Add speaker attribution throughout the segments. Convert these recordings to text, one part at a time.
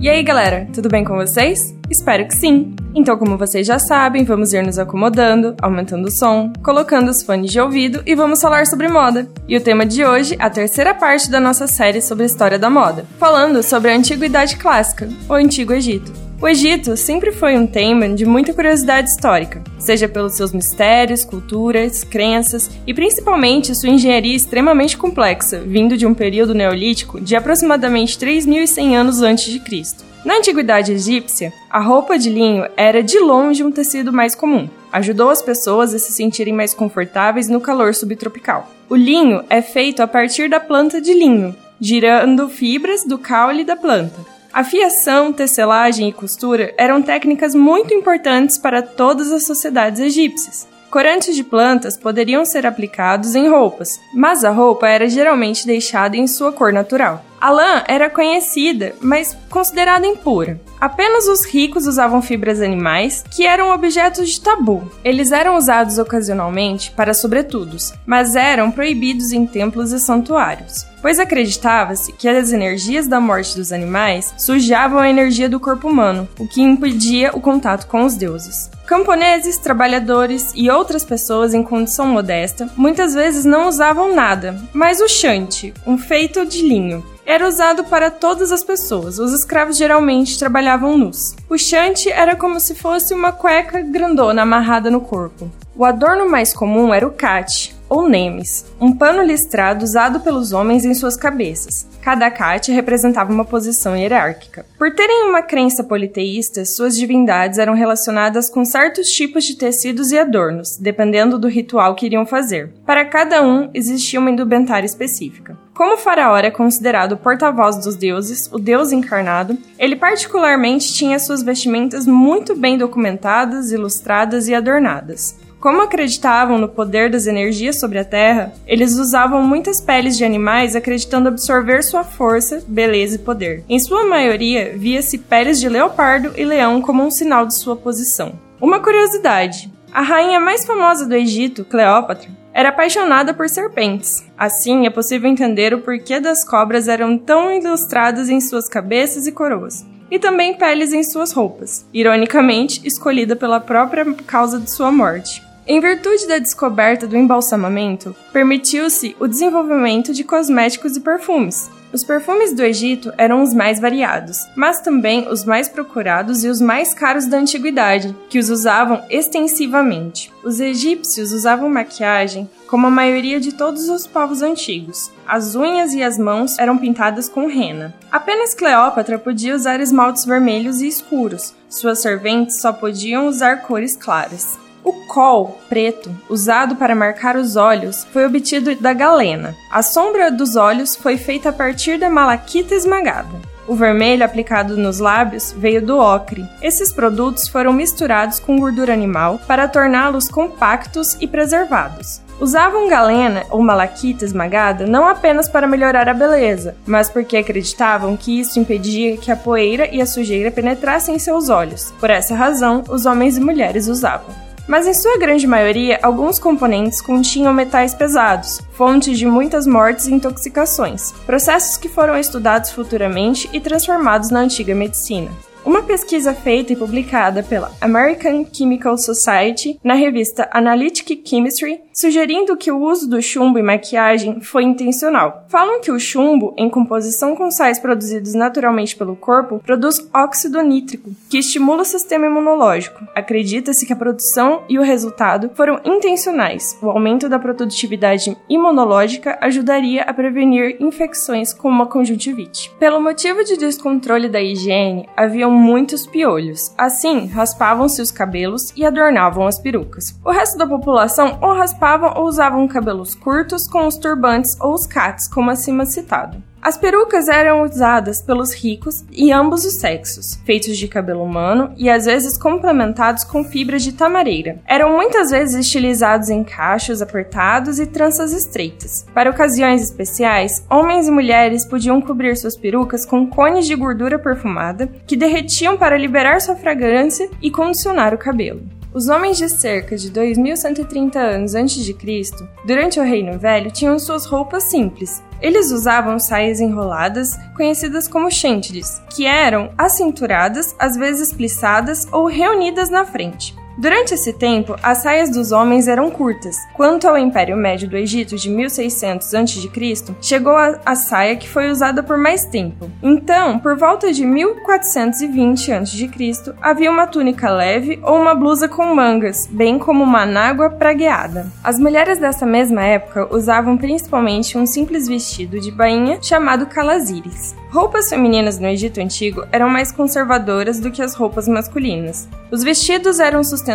Speaker 1: E aí, galera, tudo bem com vocês? Espero que sim! Então, como vocês já sabem, vamos ir nos acomodando, aumentando o som, colocando os fones de ouvido e vamos falar sobre moda. E o tema de hoje, a terceira parte da nossa série sobre a história da moda, falando sobre a Antiguidade Clássica, o Antigo Egito. O Egito sempre foi um tema de muita curiosidade histórica, seja pelos seus mistérios, culturas, crenças e principalmente sua engenharia extremamente complexa, vindo de um período neolítico de aproximadamente 3.100 anos antes de Cristo. Na antiguidade egípcia, a roupa de linho era de longe um tecido mais comum. Ajudou as pessoas a se sentirem mais confortáveis no calor subtropical. O linho é feito a partir da planta de linho, girando fibras do caule da planta. A fiação, tecelagem e costura eram técnicas muito importantes para todas as sociedades egípcias. Corantes de plantas poderiam ser aplicados em roupas, mas a roupa era geralmente deixada em sua cor natural. A lã era conhecida, mas considerada impura. Apenas os ricos usavam fibras animais, que eram objetos de tabu. Eles eram usados ocasionalmente para sobretudos, mas eram proibidos em templos e santuários, pois acreditava-se que as energias da morte dos animais sujavam a energia do corpo humano, o que impedia o contato com os deuses. Camponeses, trabalhadores e outras pessoas em condição modesta muitas vezes não usavam nada, mas o chante, um feito de linho, era usado para todas as pessoas. Os escravos geralmente trabalhavam nus. O chante era como se fosse uma cueca grandona amarrada no corpo. O adorno mais comum era o cate, ou nemes, um pano listrado usado pelos homens em suas cabeças. Cada cate representava uma posição hierárquica. Por terem uma crença politeísta, suas divindades eram relacionadas com certos tipos de tecidos e adornos, dependendo do ritual que iriam fazer. Para cada um, existia uma indumentária específica. Como faraó é considerado o porta-voz dos deuses, o deus encarnado, ele particularmente tinha suas vestimentas muito bem documentadas, ilustradas e adornadas. Como acreditavam no poder das energias sobre a Terra, eles usavam muitas peles de animais acreditando absorver sua força, beleza e poder. Em sua maioria, via-se peles de leopardo e leão como um sinal de sua posição. Uma curiosidade: a rainha mais famosa do Egito, Cleópatra, era apaixonada por serpentes. Assim, é possível entender o porquê das cobras eram tão ilustradas em suas cabeças e coroas e também peles em suas roupas, ironicamente escolhida pela própria causa de sua morte. Em virtude da descoberta do embalsamamento, permitiu-se o desenvolvimento de cosméticos e perfumes. Os perfumes do Egito eram os mais variados, mas também os mais procurados e os mais caros da antiguidade, que os usavam extensivamente. Os egípcios usavam maquiagem como a maioria de todos os povos antigos. As unhas e as mãos eram pintadas com rena. Apenas Cleópatra podia usar esmaltes vermelhos e escuros. Suas serventes só podiam usar cores claras. O col preto, usado para marcar os olhos, foi obtido da galena. A sombra dos olhos foi feita a partir da malaquita esmagada. O vermelho aplicado nos lábios veio do ocre. Esses produtos foram misturados com gordura animal para torná-los compactos e preservados. Usavam galena ou malaquita esmagada não apenas para melhorar a beleza, mas porque acreditavam que isso impedia que a poeira e a sujeira penetrassem em seus olhos. Por essa razão, os homens e mulheres usavam mas em sua grande maioria, alguns componentes continham metais pesados, fontes de muitas mortes e intoxicações, processos que foram estudados futuramente e transformados na antiga medicina. Uma pesquisa feita e publicada pela American Chemical Society na revista Analytic Chemistry, sugerindo que o uso do chumbo em maquiagem foi intencional. Falam que o chumbo, em composição com sais produzidos naturalmente pelo corpo, produz óxido nítrico, que estimula o sistema imunológico. Acredita-se que a produção e o resultado foram intencionais. O aumento da produtividade imunológica ajudaria a prevenir infecções como a conjuntivite. Pelo motivo de descontrole da higiene, havia muitos piolhos. Assim, raspavam-se os cabelos e adornavam as perucas. O resto da população ou raspavam ou usavam cabelos curtos com os turbantes ou os cates, como acima citado. As perucas eram usadas pelos ricos e ambos os sexos, feitos de cabelo humano e às vezes complementados com fibras de tamareira. Eram muitas vezes estilizados em cachos apertados e tranças estreitas. Para ocasiões especiais, homens e mulheres podiam cobrir suas perucas com cones de gordura perfumada que derretiam para liberar sua fragrância e condicionar o cabelo. Os homens de cerca de 2130 anos antes de Cristo, durante o Reino Velho, tinham suas roupas simples. Eles usavam saias enroladas, conhecidas como chantilly, que eram acinturadas, às vezes plissadas ou reunidas na frente. Durante esse tempo, as saias dos homens eram curtas. Quanto ao Império Médio do Egito de 1600 a.C., chegou a, a saia que foi usada por mais tempo. Então, por volta de 1420 a.C., havia uma túnica leve ou uma blusa com mangas, bem como uma anágua pragueada. As mulheres dessa mesma época usavam principalmente um simples vestido de bainha chamado calazires. Roupas femininas no Egito Antigo eram mais conservadoras do que as roupas masculinas. Os vestidos eram sustentados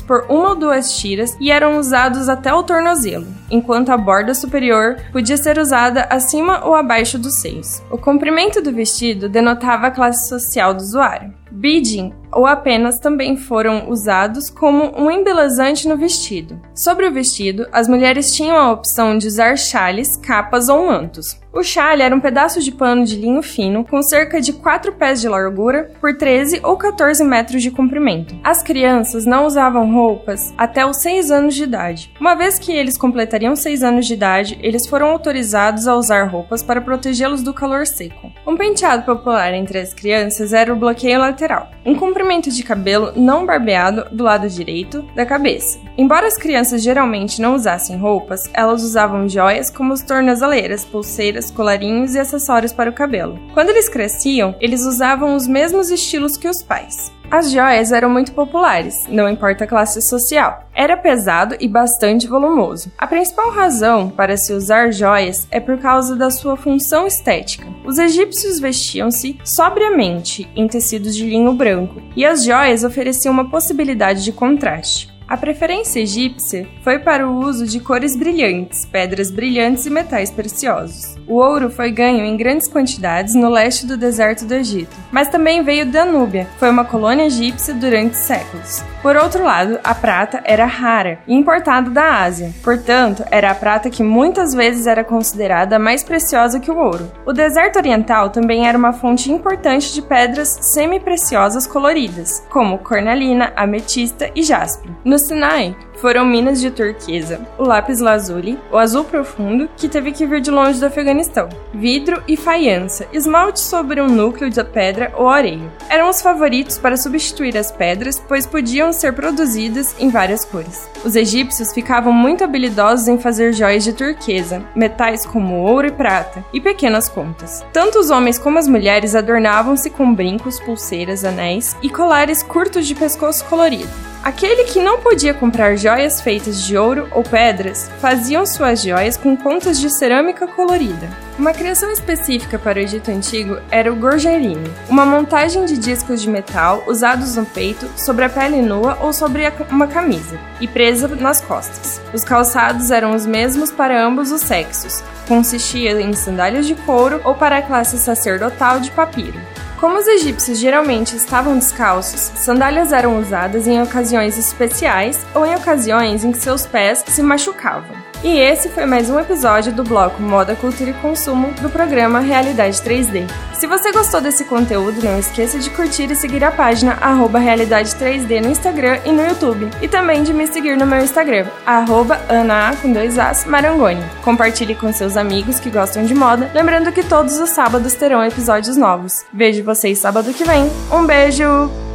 Speaker 1: por uma ou duas tiras e eram usados até o tornozelo, enquanto a borda superior podia ser usada acima ou abaixo dos seios. O comprimento do vestido denotava a classe social do usuário. Beading ou apenas também foram usados como um embelezante no vestido. Sobre o vestido, as mulheres tinham a opção de usar chales, capas ou mantos. O chale era um pedaço de pano de linho fino com cerca de 4 pés de largura por 13 ou 14 metros de comprimento. As crianças não usavam roupas até os 6 anos de idade. Uma vez que eles completariam 6 anos de idade, eles foram autorizados a usar roupas para protegê-los do calor seco. Um penteado popular entre as crianças era o bloqueio lateral, um comprimento de cabelo não barbeado do lado direito da cabeça. Embora as crianças geralmente não usassem roupas, elas usavam joias como as tornozeleiras, pulseiras, colarinhos e acessórios para o cabelo. Quando eles cresciam, eles usavam os mesmos estilos que os pais. As joias eram muito populares, não importa a classe social. Era pesado e bastante volumoso. A principal razão para se usar joias é por causa da sua função estética. Os egípcios vestiam-se sobriamente em tecidos de linho branco, e as joias ofereciam uma possibilidade de contraste. A preferência egípcia foi para o uso de cores brilhantes, pedras brilhantes e metais preciosos. O ouro foi ganho em grandes quantidades no leste do deserto do Egito, mas também veio da Núbia, foi uma colônia egípcia durante séculos. Por outro lado, a prata era rara e importada da Ásia, portanto, era a prata que muitas vezes era considerada mais preciosa que o ouro. O deserto oriental também era uma fonte importante de pedras semi-preciosas coloridas, como cornalina, ametista e jaspe. No Sinai, foram minas de turquesa, o lápis lazuli, o azul profundo, que teve que vir de longe do Afeganistão, vidro e faiança, esmalte sobre um núcleo de pedra ou areia. Eram os favoritos para substituir as pedras, pois podiam ser produzidas em várias cores. Os egípcios ficavam muito habilidosos em fazer joias de turquesa, metais como ouro e prata, e pequenas contas. Tanto os homens como as mulheres adornavam-se com brincos, pulseiras, anéis e colares curtos de pescoço colorido. Aquele que não podia comprar joias feitas de ouro ou pedras faziam suas joias com pontas de cerâmica colorida. Uma criação específica para o Egito Antigo era o gorgerino, uma montagem de discos de metal usados no peito, sobre a pele nua ou sobre uma camisa, e presa nas costas. Os calçados eram os mesmos para ambos os sexos, consistia em sandálias de couro ou para a classe sacerdotal de papiro. Como os egípcios geralmente estavam descalços, sandálias eram usadas em ocasiões especiais ou em ocasiões em que seus pés se machucavam. E esse foi mais um episódio do bloco Moda, Cultura e Consumo do programa Realidade 3D. Se você gostou desse conteúdo, não esqueça de curtir e seguir a página arroba Realidade 3D no Instagram e no YouTube. E também de me seguir no meu Instagram, arroba Ana com dois As Marangoni. Compartilhe com seus amigos que gostam de moda, lembrando que todos os sábados terão episódios novos. Vejo vocês sábado que vem. Um beijo!